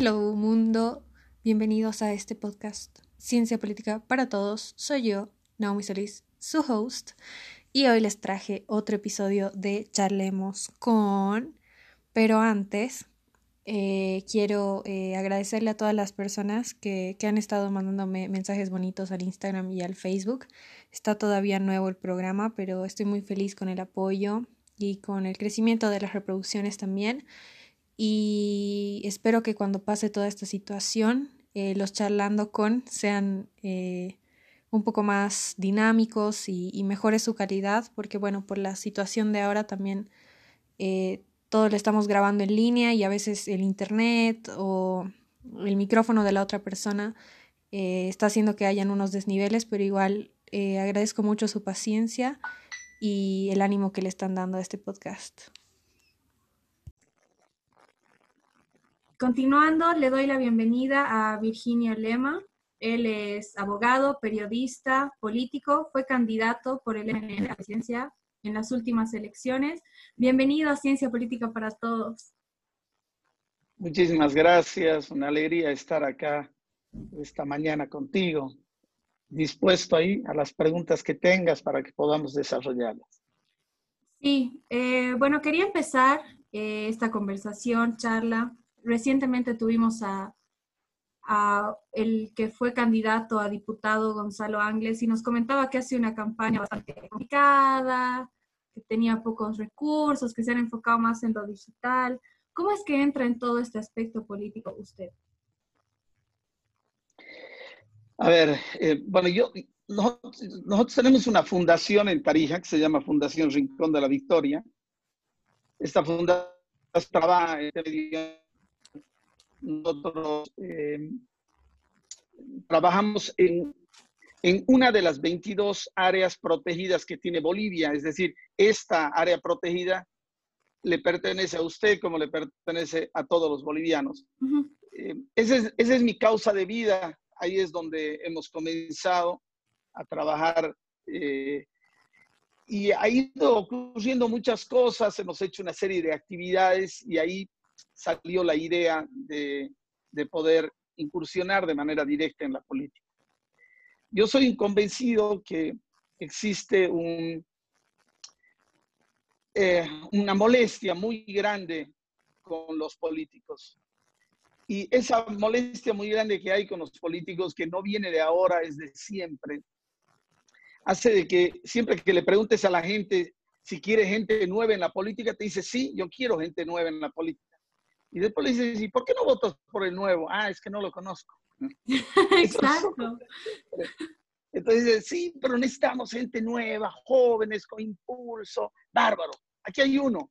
Hello mundo, bienvenidos a este podcast Ciencia Política para Todos. Soy yo, Naomi Solís, su host, y hoy les traje otro episodio de Charlemos con... Pero antes, eh, quiero eh, agradecerle a todas las personas que, que han estado mandándome mensajes bonitos al Instagram y al Facebook. Está todavía nuevo el programa, pero estoy muy feliz con el apoyo y con el crecimiento de las reproducciones también y espero que cuando pase toda esta situación eh, los charlando con sean eh, un poco más dinámicos y, mejore su calidad porque bueno por la situación de ahora también eh, todo lo estamos grabando en línea y a veces el internet o el micrófono de la otra persona está haciendo que hayan unos desniveles pero igual agradezco mucho su paciencia y el ánimo que le están dando a este podcast. Continuando, le doy la bienvenida a Virginia Lema. Él es abogado, periodista, político, fue candidato por el MN a la presidencia en las últimas elecciones. Bienvenido a Ciencia Política para Todos. Muchísimas gracias, una alegría estar acá esta mañana contigo, dispuesto ahí a las preguntas que tengas para que podamos desarrollarlas. Sí, eh, bueno, quería empezar eh, esta conversación, charla, recientemente tuvimos a, el que fue candidato a diputado Gonzalo Ángeles y nos comentaba que hace una campaña bastante complicada, que tenía pocos recursos, que se han enfocado más en lo digital. ¿Cómo es que entra en todo este aspecto político usted? A ver, eh, bueno, yo, nosotros, tenemos una fundación en Tarija que se llama Fundación Rincón de la Victoria. Esta fundación trabaja en nosotros eh, trabajamos en, en una de las 22 áreas protegidas que tiene Bolivia, es decir, esta área protegida le pertenece a usted como le pertenece a todos los bolivianos. Eh, esa, es, esa, es, mi causa de vida, ahí es donde hemos comenzado a trabajar eh, y ha ido ocurriendo muchas cosas, hemos hecho una serie de actividades y ahí salió la idea de, poder incursionar de manera directa en la política. Yo soy convencido que existe eh, una molestia muy grande con los políticos. Y esa molestia muy grande que hay con los políticos, que no viene de ahora, es de siempre, hace de que siempre que le preguntes a la gente si quiere gente nueva en la política, te dice, sí, yo quiero gente nueva en la política. Y después le dices, ¿y por qué no votas por el nuevo? Ah, es que no lo conozco. Exacto. Entonces sí, pero necesitamos gente nueva, jóvenes, con impulso. Bárbaro. Aquí hay uno.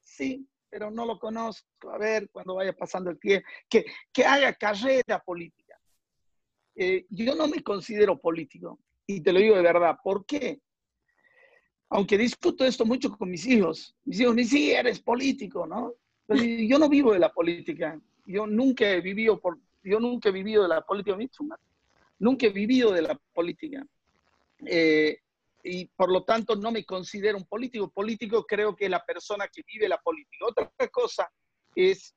Sí, pero no lo conozco. A ver, cuando vaya pasando el tiempo, que, que haga carrera política. Eh, yo no me considero político. Y te lo digo de verdad. ¿Por qué? Aunque discuto esto mucho con mis hijos. Mis hijos, ni si eres político, ¿no? Pues, yo no vivo de la política. Yo nunca he vivido por, yo nunca he vivido de la política Nunca he vivido de la política. Eh, y por lo tanto no me considero un político. Político creo que es la persona que vive la política. Otra cosa es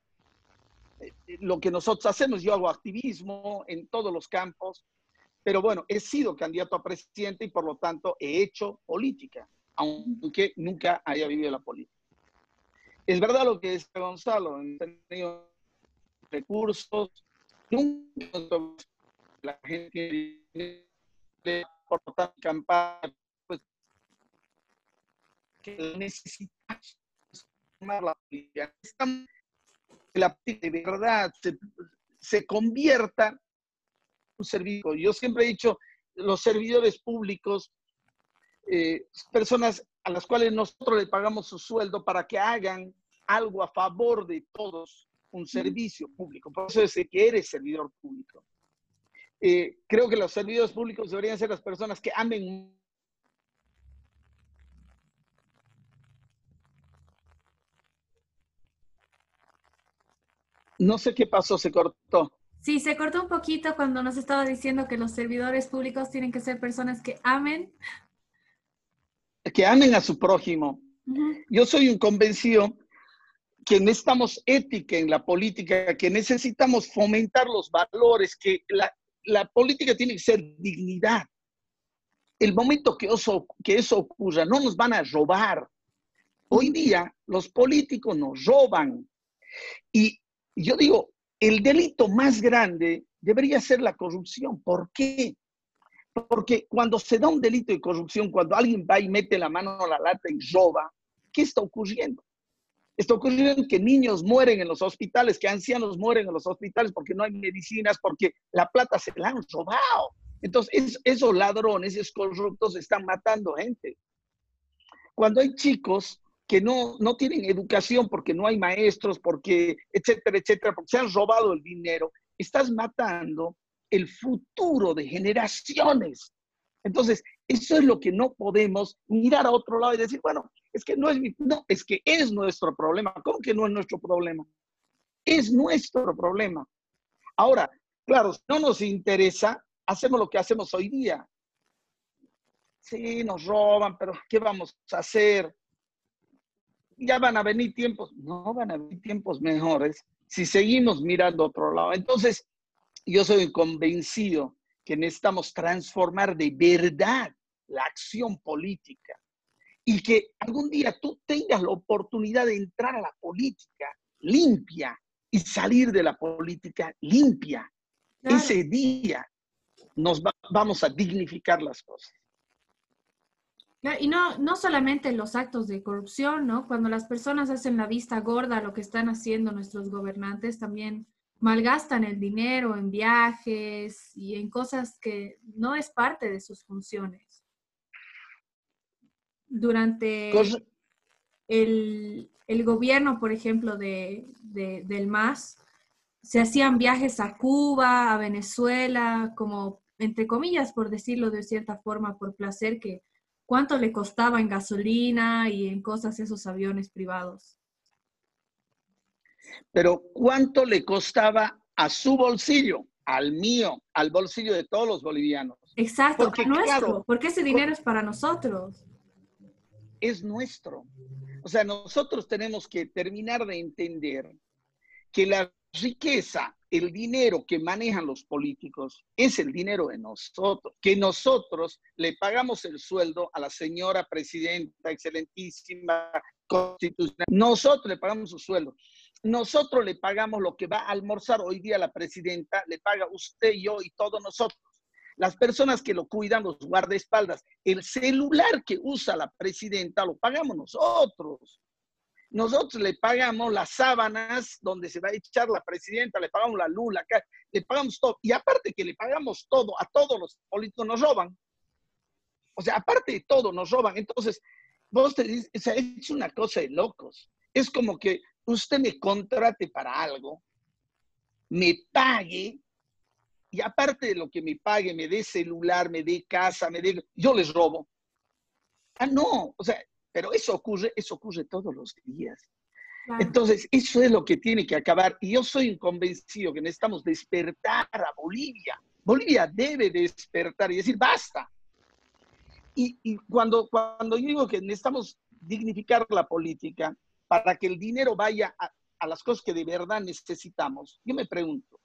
eh, lo que nosotros hacemos. Yo hago activismo en todos los campos, pero bueno, he sido candidato a presidente y por lo tanto he hecho política, aunque nunca haya vivido la política. Es verdad lo que dice Gonzalo, han tenido recursos, nunca la gente por campaña, pues que necesitamos la política. La de verdad se, se convierta en un servicio. Yo siempre he dicho, los servidores públicos, eh, personas a las cuales nosotros le pagamos su sueldo para que hagan algo a favor de todos, un servicio público. Por eso es que eres servidor público. Eh, creo que los servidores públicos deberían ser las personas que amen. No sé qué pasó, se cortó. Sí, se cortó un poquito cuando nos estaba diciendo que los servidores públicos tienen que ser personas que amen. Que amen a su prójimo. Yo soy un convencido que necesitamos ética en la política, que necesitamos fomentar los valores, que la, la política tiene que ser dignidad. El momento que eso, que eso ocurra, no nos van a robar. Hoy día los políticos nos roban. Y yo digo, el delito más grande debería ser la corrupción. ¿Por qué? Porque cuando se da un delito de corrupción, cuando alguien va y mete la mano a la lata y roba, ¿qué está ocurriendo? Está ocurriendo que niños mueren en los hospitales, que ancianos mueren en los hospitales porque no hay medicinas, porque la plata se la han robado. Entonces, esos ladrones, esos corruptos están matando gente. Cuando hay chicos que no, no tienen educación porque no hay maestros, porque, etcétera, etcétera, porque se han robado el dinero, estás matando el futuro de generaciones. Entonces, eso es lo que no podemos mirar a otro lado y decir, bueno, es que no es mi, no, es que es nuestro problema. ¿Cómo que no es nuestro problema? Es nuestro problema. Ahora, claro, si no nos interesa, hacemos lo que hacemos hoy día. Sí, nos roban, pero ¿qué vamos a hacer? Ya van a venir tiempos, no van a venir tiempos mejores si seguimos mirando a otro lado. Entonces, yo soy convencido que necesitamos transformar de verdad la acción política y que algún día tú tengas la oportunidad de entrar a la política limpia y salir de la política limpia. Ese día nos vamos a dignificar las cosas. Y no, no solamente los actos de corrupción, ¿no? Cuando las personas hacen la vista gorda a lo que están haciendo nuestros gobernantes, también malgastan el dinero en viajes y en cosas que no es parte de sus funciones durante el, gobierno, por ejemplo, de, del MAS, se hacían viajes a Cuba, a Venezuela, como, entre comillas, por decirlo de cierta forma, por placer, que cuánto le costaba en gasolina y en cosas esos aviones privados. Pero ¿cuánto le costaba a su bolsillo, al mío, al bolsillo de todos los bolivianos? Exacto, porque, nuestro, porque ese dinero es para nosotros es nuestro. O sea, nosotros tenemos que terminar de entender que la riqueza, el dinero que manejan los políticos es el dinero de nosotros, que nosotros le pagamos el sueldo a la señora presidenta, excelentísima, constitucional, nosotros le pagamos su sueldo. Nosotros le pagamos lo que va a almorzar hoy día la presidenta, le paga usted, yo y todos nosotros las personas que lo cuidan, los guardaespaldas, el celular que usa la presidenta lo pagamos nosotros. Nosotros le pagamos las sábanas donde se va a echar la presidenta, le pagamos la luz, le pagamos todo. Y aparte que le pagamos todo, a todos los políticos nos roban. O sea, aparte de todo, nos roban. Entonces, vos te dices, o sea, es una cosa de locos. Es como que usted me contrate para algo, me pague y aparte de lo que me pague, me dé celular, me dé casa, me dé, yo les robo. Ah, no, o sea, pero eso ocurre, eso ocurre todos los días. Entonces, eso es lo que tiene que acabar. Y yo soy convencido que necesitamos despertar a Bolivia. Bolivia debe despertar y decir, basta. Y, y cuando, cuando yo digo que necesitamos dignificar la política para que el dinero vaya a, las cosas que de verdad necesitamos, yo me pregunto,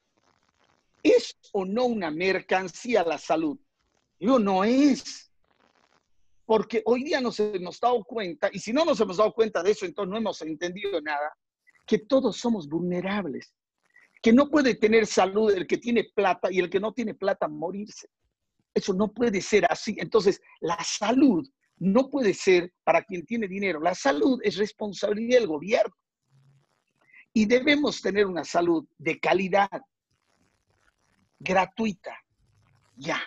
¿Es o no una mercancía la salud? Digo, no es. Porque hoy día nos hemos dado cuenta, y si no nos hemos dado cuenta de eso, entonces no hemos entendido nada, que todos somos vulnerables. Que no puede tener salud el que tiene plata y el que no tiene plata morirse. Eso no puede ser así. Entonces, la salud no puede ser para quien tiene dinero. La salud es responsabilidad del gobierno. Y debemos tener una salud de calidad, gratuita. Ya.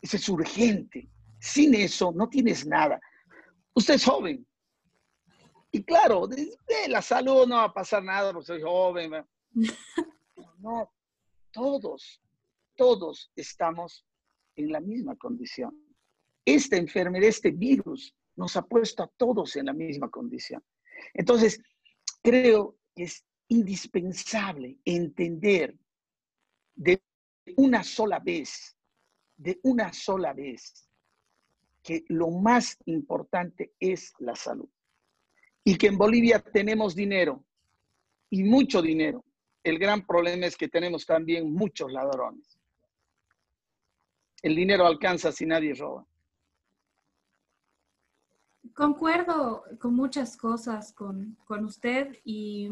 Eso es urgente. Sin eso no tienes nada. Usted es joven. Y claro, de, la salud no va a pasar nada porque soy joven. No, todos, todos estamos en la misma condición. Esta enfermedad, este virus, nos ha puesto a todos en la misma condición. Entonces, creo que es indispensable entender de una sola vez, de una sola vez, que lo más importante es la salud. y que en Bolivia tenemos dinero y mucho dinero. El gran problema es que tenemos también muchos ladrones. El dinero alcanza si nadie roba. Concuerdo con muchas cosas con, con usted y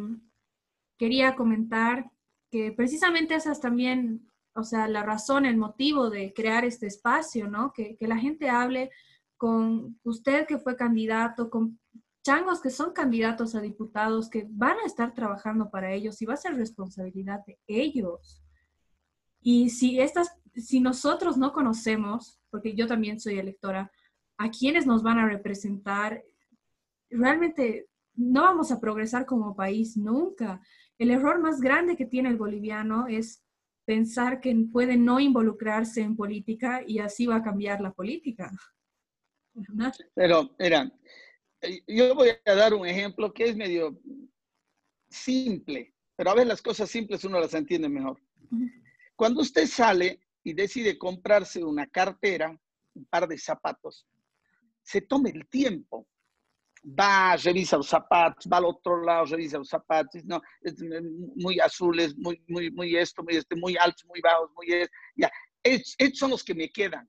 quería comentar que precisamente esa es también, o sea, la razón, el motivo de crear este espacio, ¿no? Que, que la gente hable con usted que fue candidato, con changos que son candidatos a diputados, que van a estar trabajando para ellos y va a ser responsabilidad de ellos. Y si, estas, si nosotros no conocemos, porque yo también soy electora, a quienes nos van a representar, realmente no vamos a progresar como país nunca. El error más grande que tiene el boliviano es pensar que puede no involucrarse en política y así va a cambiar la política. Pero, mira, yo voy a dar un ejemplo que es medio simple, pero a veces las cosas simples uno las entiende mejor. Cuando usted sale y decide comprarse una cartera, un par de zapatos, se tome el tiempo. Va, revisa los zapatos, va al otro lado, revisa los zapatos, no, es muy azules, muy, muy, muy esto, muy este, muy altos, muy bajos, muy esto, ya. Estos son los que me quedan.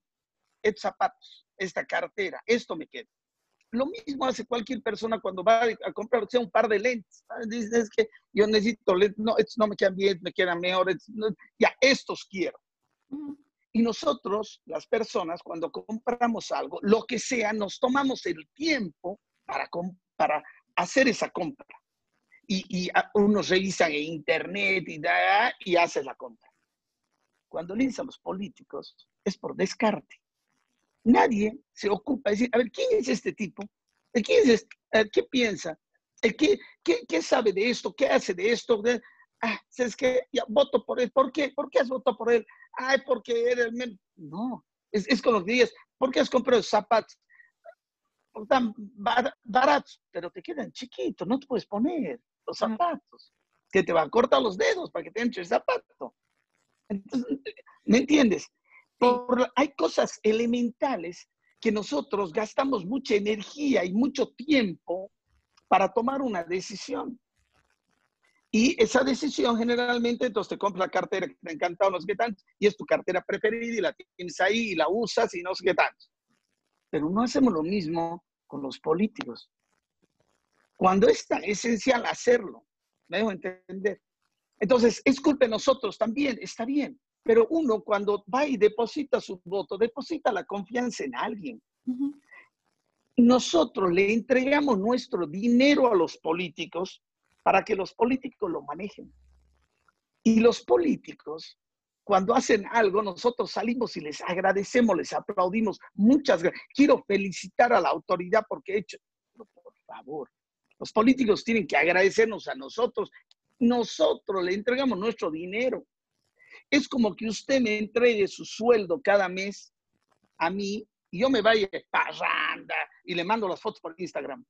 Estos zapatos, esta cartera, esto me queda. Lo mismo hace cualquier persona cuando va a comprar sea, un par de lentes. Dice, es que yo necesito lentes, no, estos no me quedan bien, me quedan mejor, ya, estos quiero. Y nosotros, las personas, cuando compramos algo, lo que sea, nos tomamos el tiempo para, para hacer esa compra. Y, y uno revisa en internet y, da, y hace la compra. Cuando le dicen los políticos, es por descarte. Nadie se ocupa de decir, a ver, ¿quién es este tipo? ¿Quién es este? ¿Qué piensa? ¿Qué, qué, qué sabe de esto? ¿Qué hace de esto? Ah, es que ya voto por él. ¿Por qué? ¿Por qué has votado por él? Ay, porque era el... No, es, es con los días. ¿Por qué has comprado zapatos? Están baratos, pero te quedan chiquitos, no te puedes poner los zapatos. Que te va a cortar los dedos para que te entre el zapato. ¿Me entiendes? hay cosas elementales que nosotros gastamos mucha energía y mucho tiempo para tomar una decisión. Y esa decisión generalmente, entonces te compras la cartera que te ha encantado, no sé qué tanto, y es tu cartera preferida y la tienes ahí y la usas y no sé qué tanto. Pero no hacemos lo mismo con los políticos. Cuando es tan esencial hacerlo, me dejo entender. Entonces, es culpa de nosotros también, está bien. Pero uno cuando va y deposita su voto, deposita la confianza en alguien. Nosotros le entregamos nuestro dinero a los políticos para que los políticos lo manejen. Y los políticos, cuando hacen algo, nosotros salimos y les agradecemos, les aplaudimos. Muchas gracias. Quiero felicitar a la autoridad porque he hecho, por favor, los políticos tienen que agradecernos a nosotros. Nosotros le entregamos nuestro dinero. Es como que usted me entregue su sueldo cada mes a mí y yo me vaya parranda y le mando las fotos por Instagram.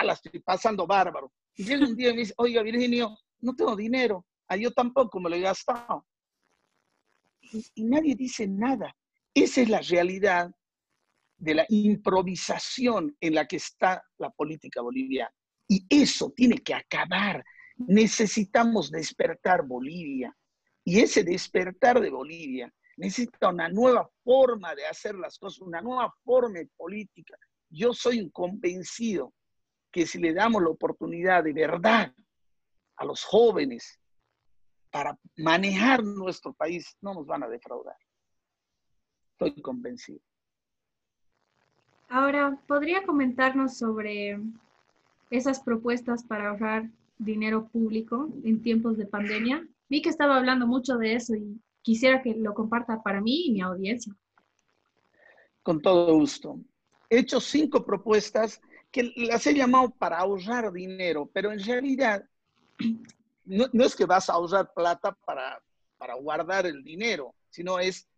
Ah, la estoy pasando bárbaro. Y llega un día y me dice, oiga, Virginio, no tengo dinero. Ah, yo tampoco me lo he gastado. Y, y nadie dice nada. Esa es la realidad de la improvisación en la que está la política boliviana. Y eso tiene que acabar. Necesitamos despertar Bolivia. Y ese despertar de Bolivia necesita una nueva forma de hacer las cosas, una nueva forma de política. Yo soy convencido que si le damos la oportunidad de verdad a los jóvenes para manejar nuestro país, no nos van a defraudar. Estoy convencido. Ahora, ¿podría comentarnos sobre esas propuestas para ahorrar dinero público en tiempos de pandemia? Vi que estaba hablando mucho de eso y quisiera que lo comparta para mí y mi audiencia. Con todo gusto. He hecho cinco propuestas que las he llamado para ahorrar dinero, pero en realidad no, es que vas a ahorrar plata para, para guardar el dinero, sino es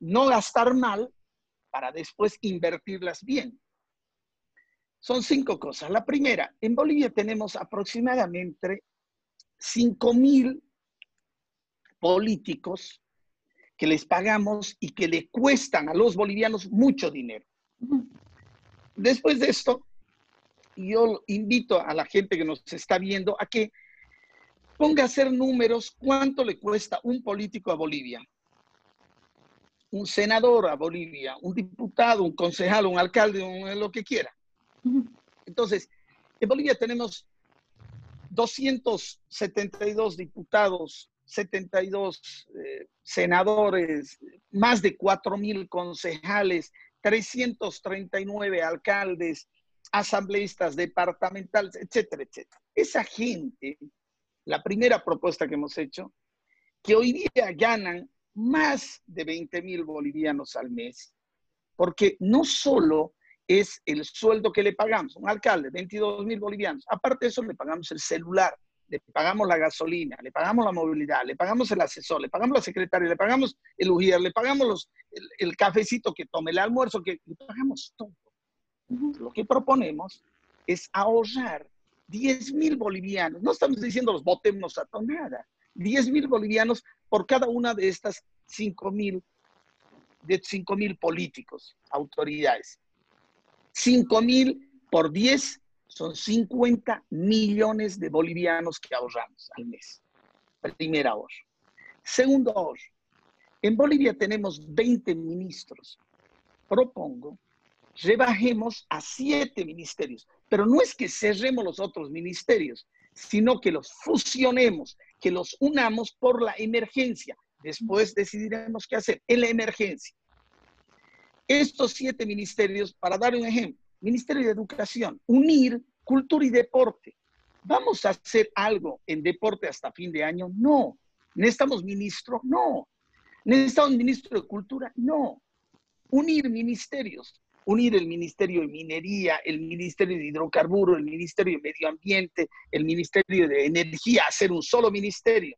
no gastar mal para después invertirlas bien. Son cinco cosas. La primera, en Bolivia tenemos aproximadamente 5 mil políticos que les pagamos y que le cuestan a los bolivianos mucho dinero. Después de esto, yo invito a la gente que nos está viendo a que ponga a hacer números cuánto le cuesta un político a Bolivia, un senador a Bolivia, un diputado, un concejal, un alcalde, lo que quiera. Entonces, en Bolivia tenemos 272 diputados, 72 eh, senadores, más de 4 mil concejales, 339 alcaldes, asambleístas departamentales, etcétera, etcétera. Esa gente, la primera propuesta que hemos hecho, que hoy día ganan más de 20 mil bolivianos al mes, porque no solo es el sueldo que le pagamos, un alcalde, 22 mil bolivianos, aparte de eso le pagamos el celular, le pagamos la gasolina, le pagamos la movilidad, le pagamos el asesor, le pagamos la secretaria, le pagamos el UGIER, le pagamos los, el, cafecito que tome, el almuerzo, que le pagamos todo. Lo que proponemos es ahorrar 10 mil bolivianos. No estamos diciendo los votemos a nada. 10 mil bolivianos por cada una de estas 5 mil, de 5 mil políticos, autoridades. 5 mil por 10 son 50 millones de bolivianos que ahorramos al mes. Primer ahorro. Segundo ahorro. En Bolivia tenemos 20 ministros. Propongo rebajemos a siete ministerios. Pero no es que cerremos los otros ministerios, sino que los fusionemos, que los unamos por la emergencia. Después decidiremos qué hacer en la emergencia. Estos siete ministerios, para dar un ejemplo, Ministerio de Educación, unir cultura y deporte. ¿Vamos a hacer algo en deporte hasta fin de año? No. ¿Necesitamos ministro? No. ¿Necesitamos ministro de cultura? No. Unir ministerios unir el Ministerio de Minería, el Ministerio de Hidrocarburos, el Ministerio de Medio Ambiente, el Ministerio de Energía, hacer un solo ministerio.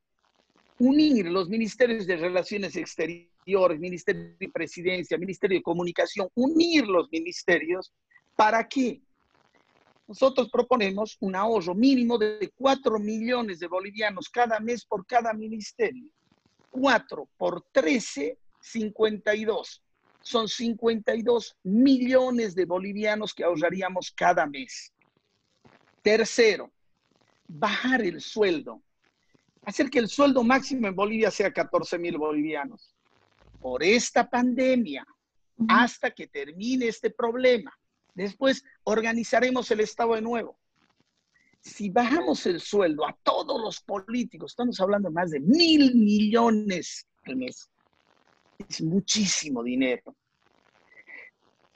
Unir los ministerios de Relaciones Exteriores, Ministerio de Presidencia, Ministerio de Comunicación, unir los ministerios. ¿Para qué? Nosotros proponemos un ahorro mínimo de 4 millones de bolivianos cada mes por cada ministerio. 4 por 13, 52 son 52 millones de bolivianos que ahorraríamos cada mes. Tercero, bajar el sueldo. Hacer que el sueldo máximo en Bolivia sea 14 mil bolivianos. Por esta pandemia, hasta que termine este problema. Después organizaremos el Estado de nuevo. Si bajamos el sueldo a todos los políticos, estamos hablando de más de mil millones al mes es muchísimo dinero.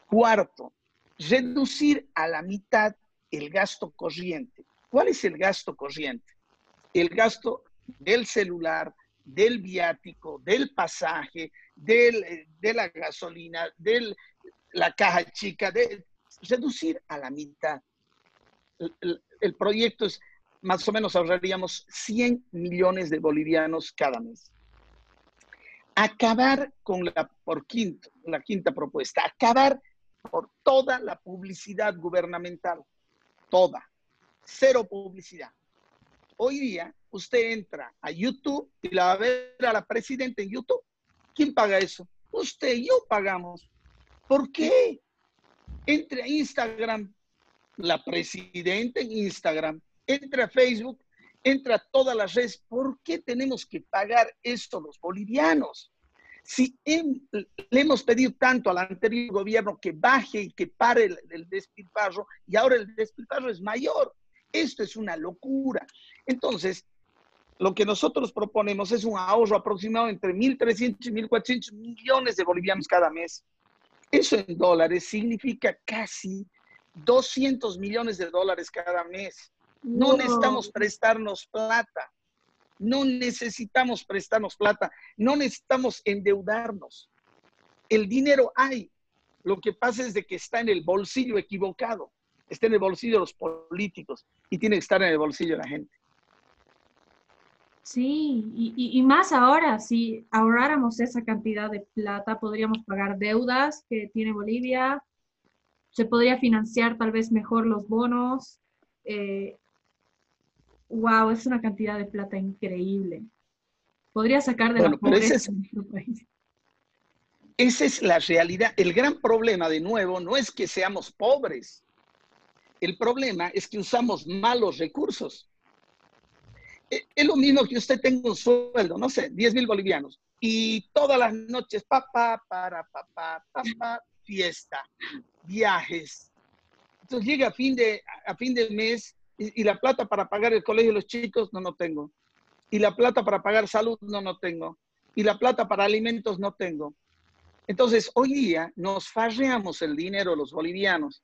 Cuarto, reducir a la mitad el gasto corriente. ¿Cuál es el gasto corriente? El gasto del celular, del viático, del pasaje, de la gasolina, de la caja chica, de reducir a la mitad. El, proyecto es, más o menos ahorraríamos 100 millones de bolivianos cada mes acabar con la, por quinto, la quinta propuesta, acabar por toda la publicidad gubernamental, toda, cero publicidad. Hoy día usted entra a YouTube y la va a ver a la presidenta en YouTube. ¿Quién paga eso? Usted y yo pagamos. ¿Por qué? Entre a Instagram, la presidenta en Instagram, entre a Facebook, entra a todas las redes. ¿Por qué tenemos que pagar esto los bolivianos? Si le hemos pedido tanto al anterior gobierno que baje y que pare el, el despilfarro, y ahora el despilfarro es mayor. Esto es una locura. Entonces, lo que nosotros proponemos es un ahorro aproximado entre 1.300 y 1.400 millones de bolivianos cada mes. Eso en dólares significa casi 200 millones de dólares cada mes. No necesitamos prestarnos plata. No necesitamos prestarnos plata. No necesitamos endeudarnos. El dinero hay. Lo que pasa es de que está en el bolsillo equivocado. Está en el bolsillo de los políticos y tiene que estar en el bolsillo de la gente. Sí, y, y, más ahora, si ahorráramos esa cantidad de plata, podríamos pagar deudas que tiene Bolivia, se podría financiar tal vez mejor los bonos, eh, wow, es una cantidad de plata increíble. Podría sacar de la pobreza es, nuestro país. Esa es la realidad. El gran problema, de nuevo, no es que seamos pobres. El problema es que usamos malos recursos. E, es lo mismo que usted tenga un sueldo, no sé, 10 mil bolivianos, y todas las noches, papá, para, papá, papá, fiesta, viajes. Entonces llega a fin de, a fin de mes y, y, la plata para pagar el colegio de los chicos no, no tengo. Y la plata para pagar salud no, no tengo. Y la plata para alimentos no tengo. Entonces, hoy día nos farreamos el dinero los bolivianos.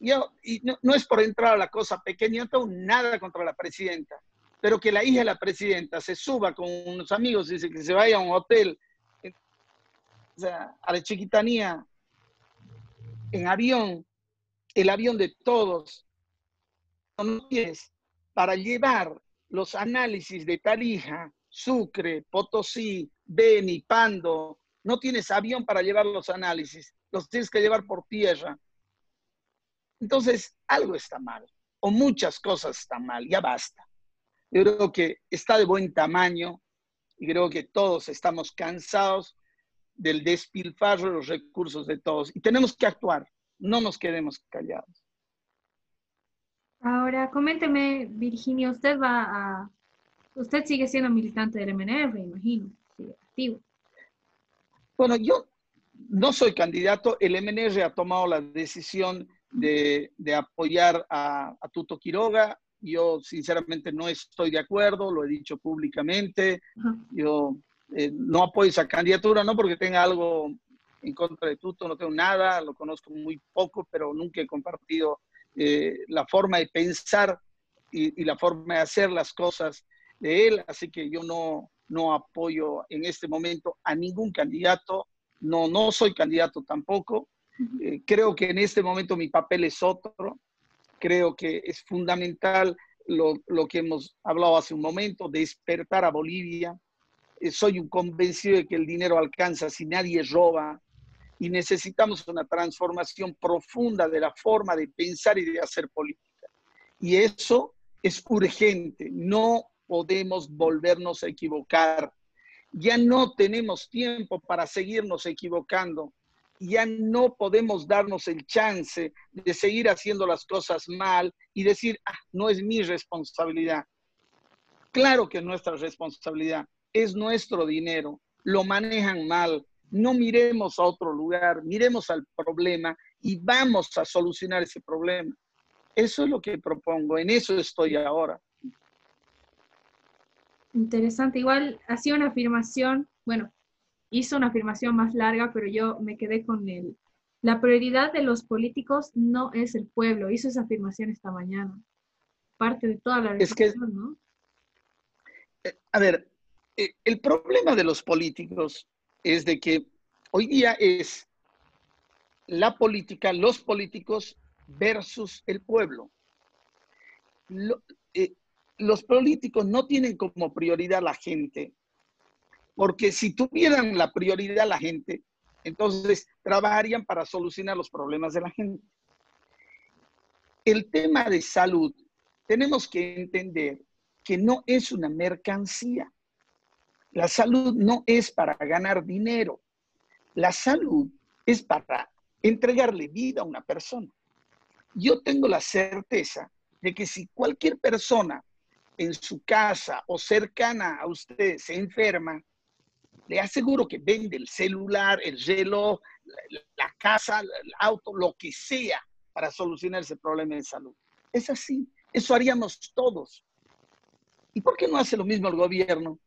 Yo, y no, no, es por entrar a la cosa pequeña, no tengo nada contra la presidenta, pero que la hija de la presidenta se suba con unos amigos y dice que se vaya a un hotel, sea, a la chiquitanía, en avión, el avión de todos, para llevar los análisis de Tarija, Sucre, Potosí, Beni, Pando, no tienes avión para llevar los análisis, los tienes que llevar por tierra. Entonces, algo está mal, o muchas cosas están mal, ya basta. Yo creo que está de buen tamaño y creo que todos estamos cansados del despilfarro de los recursos de todos y tenemos que actuar, no nos quedemos callados. Ahora, coménteme, Virginia, usted va a, usted sigue siendo militante del MNF, imagino, sigue activo. Bueno, yo no soy candidato, el MNR ha tomado la decisión de, de apoyar a, a, Tuto Quiroga, yo sinceramente no estoy de acuerdo, lo he dicho públicamente, yo eh, no apoyo esa candidatura, no porque tenga algo en contra de Tuto, no tengo nada, lo conozco muy poco, pero nunca he compartido eh, la forma de pensar y, y, la forma de hacer las cosas de él, así que yo no, no apoyo en este momento a ningún candidato, no, no soy candidato tampoco, eh, creo que en este momento mi papel es otro, creo que es fundamental lo, lo que hemos hablado hace un momento, despertar a Bolivia, eh, soy un convencido de que el dinero alcanza si nadie roba, y necesitamos una transformación profunda de la forma de pensar y de hacer política. Y eso es urgente, no podemos volvernos a equivocar. Ya no tenemos tiempo para seguirnos equivocando. Ya no podemos darnos el chance de seguir haciendo las cosas mal y decir, ah, no es mi responsabilidad. Claro que es nuestra responsabilidad, es nuestro dinero, lo manejan mal, no miremos a otro lugar, miremos al problema y vamos a solucionar ese problema. Eso es lo que propongo, en eso estoy ahora. Interesante, igual hacía una afirmación, bueno, hizo una afirmación más larga, pero yo me quedé con él. La prioridad de los políticos no es el pueblo, hizo esa afirmación esta mañana. Parte de toda la es que, ¿no? A ver, eh, el problema de los políticos es de que hoy día es la política, los políticos versus el pueblo. Lo, eh, los políticos no tienen como prioridad la gente, porque si tuvieran la prioridad la gente, entonces trabajarían para solucionar los problemas de la gente. El tema de salud, tenemos que entender que no es una mercancía. La salud no es para ganar dinero. La salud es para entregarle vida a una persona. Yo tengo la certeza de que si cualquier persona en su casa o cercana a usted se enferma, le aseguro que vende el celular, el reloj, la, la casa, el auto, lo que sea para solucionar ese problema de salud. Es así. Eso haríamos todos. ¿Y por qué no hace lo mismo el gobierno?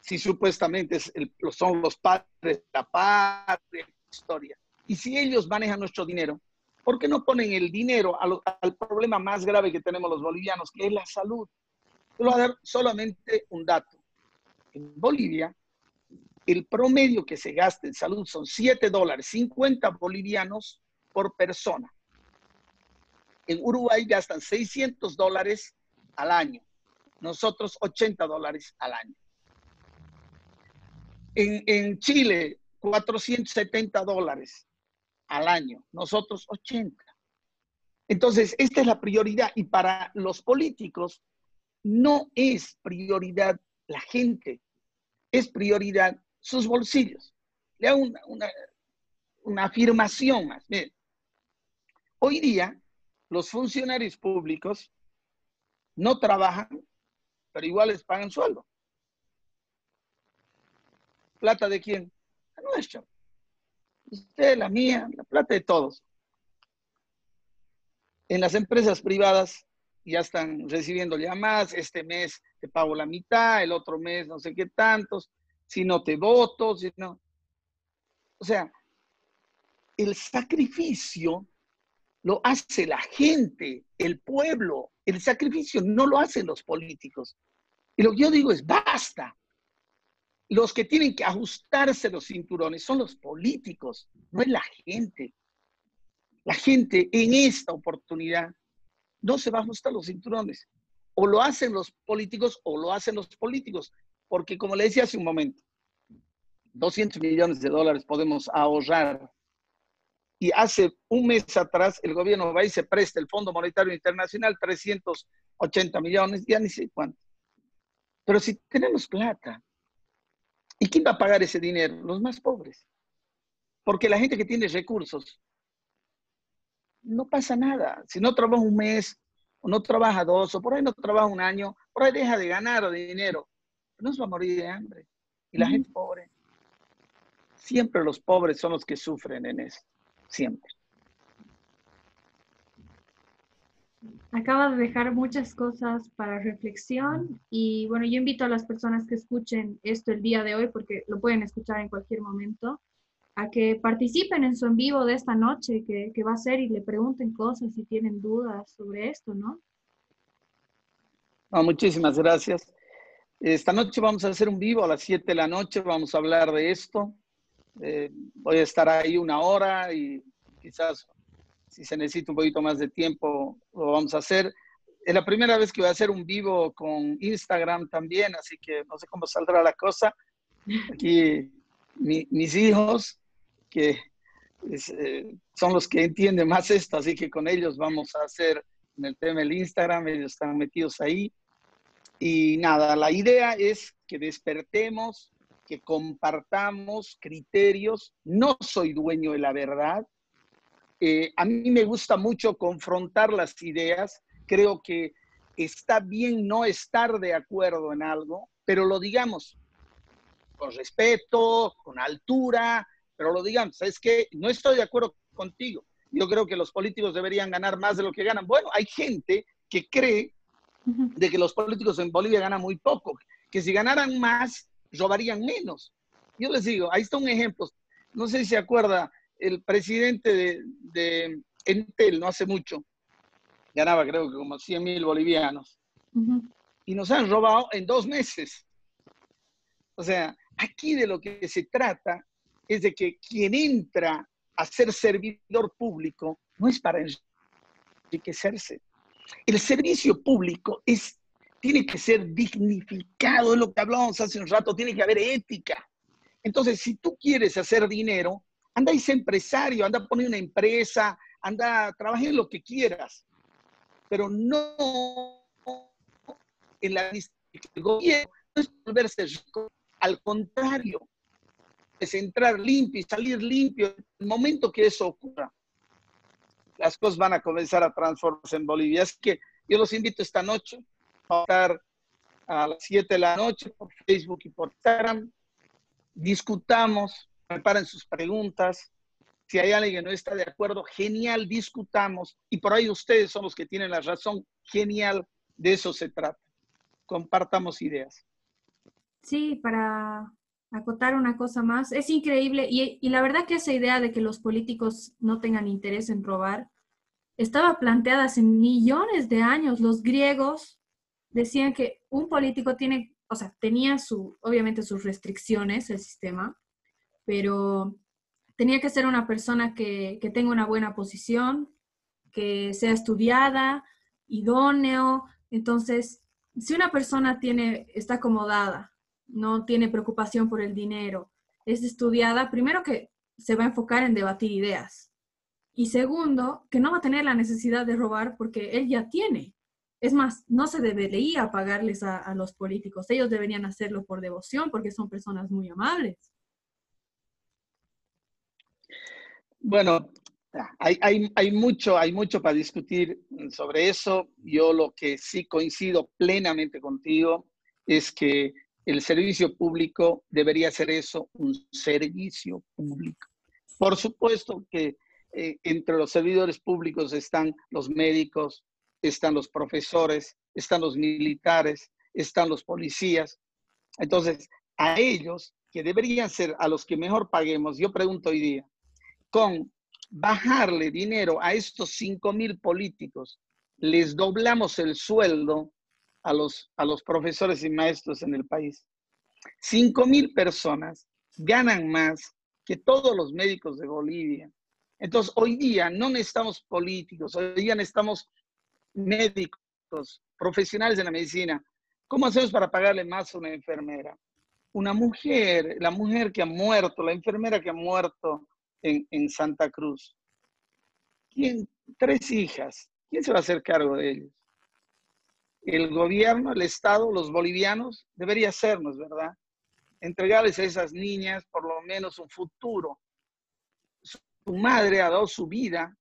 si supuestamente es el, son los padres de la patria, historia. Y si ellos manejan nuestro dinero, ¿por qué no ponen el dinero al, al problema más grave que tenemos los bolivianos, que es la salud? Yo voy a dar solamente un dato. En Bolivia, el promedio que se gasta en salud son 7 dólares, 50 bolivianos por persona. En Uruguay gastan 600 dólares al año. Nosotros 80 dólares al año. En, en, Chile, 470 dólares al año, nosotros 80. Entonces, esta es la prioridad y para los políticos no es prioridad la gente, es prioridad sus bolsillos. Le hago una, una, afirmación más. Miren, hoy día los funcionarios públicos no trabajan, pero igual les pagan sueldo. ¿Plata de quién? La nuestra. Usted, la mía, la plata de todos. En las empresas privadas ya están recibiendo llamadas, este mes te pago la mitad, el otro mes no sé qué tantos, si no te voto, si no. O sea, el sacrificio lo hace la gente, el pueblo. El sacrificio no lo hacen los políticos. Y lo que yo digo es, basta. Los que tienen que ajustarse los cinturones son los políticos, no es la gente. La gente en esta oportunidad no se va a ajustar los cinturones. O lo hacen los políticos o lo hacen los políticos. Porque como le decía hace un momento, 200 millones de dólares podemos ahorrar y hace un mes atrás el gobierno va y se presta el Fondo Monetario Internacional 380 millones, ya ni sé cuánto. Pero si tenemos plata, ¿y quién va a pagar ese dinero? Los más pobres. Porque la gente que tiene recursos, no pasa nada. Si no trabaja un mes, o no trabaja dos, o por ahí no trabaja un año, por ahí deja de ganar dinero, no se va a morir de hambre. Y la gente pobre, siempre los pobres son los que sufren en esto siempre. Acaba de dejar muchas cosas para reflexión y bueno, yo invito a las personas que escuchen esto el día de hoy, porque lo pueden escuchar en cualquier momento, a que participen en su en vivo de esta noche que, que va a ser y le pregunten cosas si tienen dudas sobre esto, ¿no? no muchísimas gracias. Esta noche vamos a hacer un vivo a las 7 de la noche, vamos a hablar de esto. Eh, voy a estar ahí una hora y quizás si se necesita un poquito más de tiempo lo vamos a hacer. Es la primera vez que voy a hacer un vivo con Instagram también, así que no sé cómo saldrá la cosa. Aquí mis hijos, que eh, son los que entienden más esto, así que con ellos vamos a hacer en el tema del Instagram, ellos están metidos ahí. Y nada, la idea es que despertemos que compartamos criterios. No soy dueño de la verdad. Eh, a mí me gusta mucho confrontar las ideas. Creo que está bien no estar de acuerdo en algo, pero lo digamos con respeto, con altura, pero lo digamos. Es que no estoy de acuerdo contigo. Yo creo que los políticos deberían ganar más de lo que ganan. Bueno, hay gente que cree de que los políticos en Bolivia ganan muy poco, que si ganaran más, robarían menos. Yo les digo, ahí está un ejemplo. No sé si se acuerda, el presidente de, de Entel no hace mucho, ganaba creo que como 100 mil bolivianos. Y nos han robado en dos meses. O sea, aquí de lo que se trata es de que quien entra a ser servidor público no es para enriquecerse. El servicio público es tiene que ser dignificado, es lo que hablábamos hace un rato, tiene que haber ética. Entonces, si tú quieres hacer dinero, anda y sé empresario, anda a poner una empresa, anda, trabaja en lo que quieras, pero no en la el gobierno, no es volverse rico, al contrario, es entrar limpio y salir limpio en el momento que eso ocurra. Las cosas van a comenzar a transformarse en Bolivia. Así que yo los invito esta noche a estar a las 7 de la noche por Facebook y por Instagram. Discutamos, preparen sus preguntas. Si hay alguien que no está de acuerdo, genial, discutamos. Y por ahí ustedes son los que tienen la razón. Genial, de eso se trata. Compartamos ideas. Sí, para acotar una cosa más, es increíble y, y, la verdad que esa idea de que los políticos no tengan interés en robar estaba planteada hace millones de años. Los griegos decían que un político tiene, o sea, tenía su, obviamente sus restricciones, el sistema, pero tenía que ser una persona que, que tenga una buena posición, que sea estudiada, idóneo. Entonces, si una persona tiene, está acomodada, no tiene preocupación por el dinero, es estudiada, primero que se va a enfocar en debatir ideas. Y segundo, que no va a tener la necesidad de robar porque él ya tiene. Es más, no se debería pagarles a, los políticos. Ellos deberían hacerlo por devoción porque son personas muy amables. Bueno, hay, mucho, hay mucho para discutir sobre eso. Yo lo que sí coincido plenamente contigo es que el servicio público debería ser eso, un servicio público. Por supuesto que eh, entre los servidores públicos están los médicos, están los profesores, están los militares, están los policías. Entonces, a ellos, que deberían ser a los que mejor paguemos, yo pregunto hoy día, con bajarle dinero a estos 5 mil políticos, les doblamos el sueldo a los, a los profesores y maestros en el país. 5 mil personas ganan más que todos los médicos de Bolivia. Entonces, hoy día no necesitamos políticos, hoy día necesitamos médicos, profesionales de la medicina. ¿Cómo hacemos para pagarle más a una enfermera? Una mujer, la mujer que ha muerto, la enfermera que ha muerto en, Santa Cruz. ¿Quién? Tres hijas. ¿Quién se va a hacer cargo de ellos? El gobierno, el Estado, los bolivianos, debería hacernos, ¿verdad? Entregarles a esas niñas por lo menos un futuro. Su madre ha dado su vida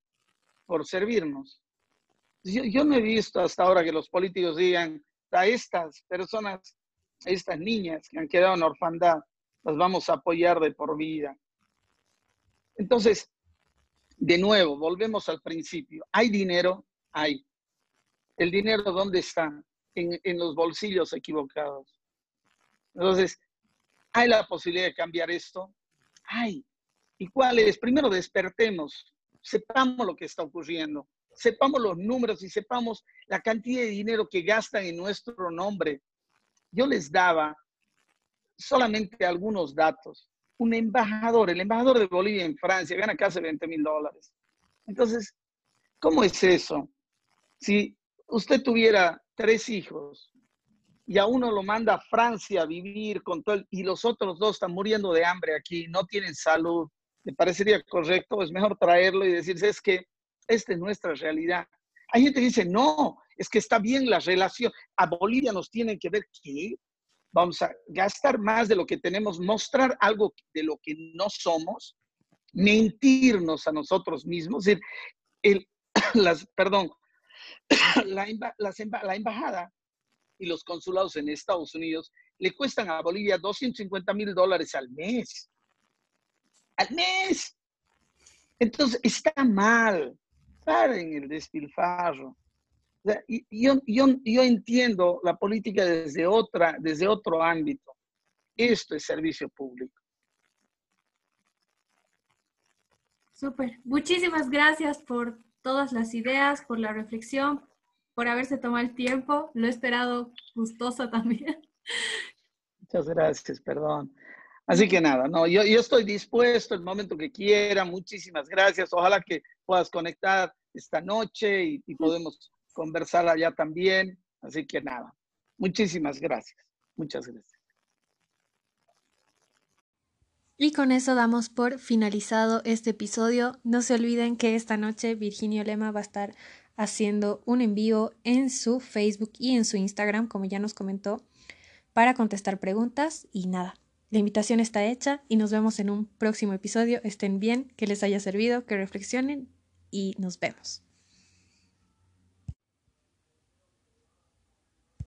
por servirnos. Yo, no he visto hasta ahora que los políticos digan a estas personas, a estas niñas que han quedado en orfandad, las vamos a apoyar de por vida. Entonces, de nuevo, volvemos al principio. ¿Hay dinero? Hay. ¿El dinero dónde está? En, los bolsillos equivocados. Entonces, ¿hay la posibilidad de cambiar esto? Hay. ¿Y cuál es? Primero despertemos, sepamos lo que está ocurriendo, sepamos los números y sepamos la cantidad de dinero que gastan en nuestro nombre. Yo les daba solamente algunos datos un embajador, el embajador de Bolivia en Francia, gana casi 20 mil dólares. Entonces, ¿cómo es eso? Si usted tuviera tres hijos y a uno lo manda a Francia a vivir con todo, y los otros dos están muriendo de hambre aquí, no tienen salud, ¿le parecería correcto? Es mejor traerlo y decirse, es que esta es nuestra realidad. Hay gente que dice, no, es que está bien la relación. A Bolivia nos tienen que ver, ¿qué? vamos a gastar más de lo que tenemos, mostrar algo de lo que no somos, mentirnos a nosotros mismos, es decir, el, las, perdón, la, la embajada y los consulados en Estados Unidos le cuestan a Bolivia 250 mil dólares al mes. Al mes. Entonces, está mal. Paren el despilfarro yo, yo, entiendo la política desde, otra, desde otro ámbito. Esto es servicio público. Súper. Muchísimas gracias por todas las ideas, por la reflexión, por haberse tomado el tiempo. Lo he esperado gustoso también. Muchas gracias, perdón. Así que nada, no, yo, yo estoy dispuesto el momento que quiera. Muchísimas gracias. Ojalá que puedas conectar esta noche y, podemos conversar allá también. Así que nada, muchísimas gracias. Muchas gracias. Y con eso damos por finalizado este episodio. No se olviden que esta noche Virginio Lema va a estar haciendo un envío en su Facebook y en su Instagram, como ya nos comentó, para contestar preguntas. Y nada, la invitación está hecha y nos vemos en un próximo episodio. Estén bien, que les haya servido, que reflexionen y nos vemos.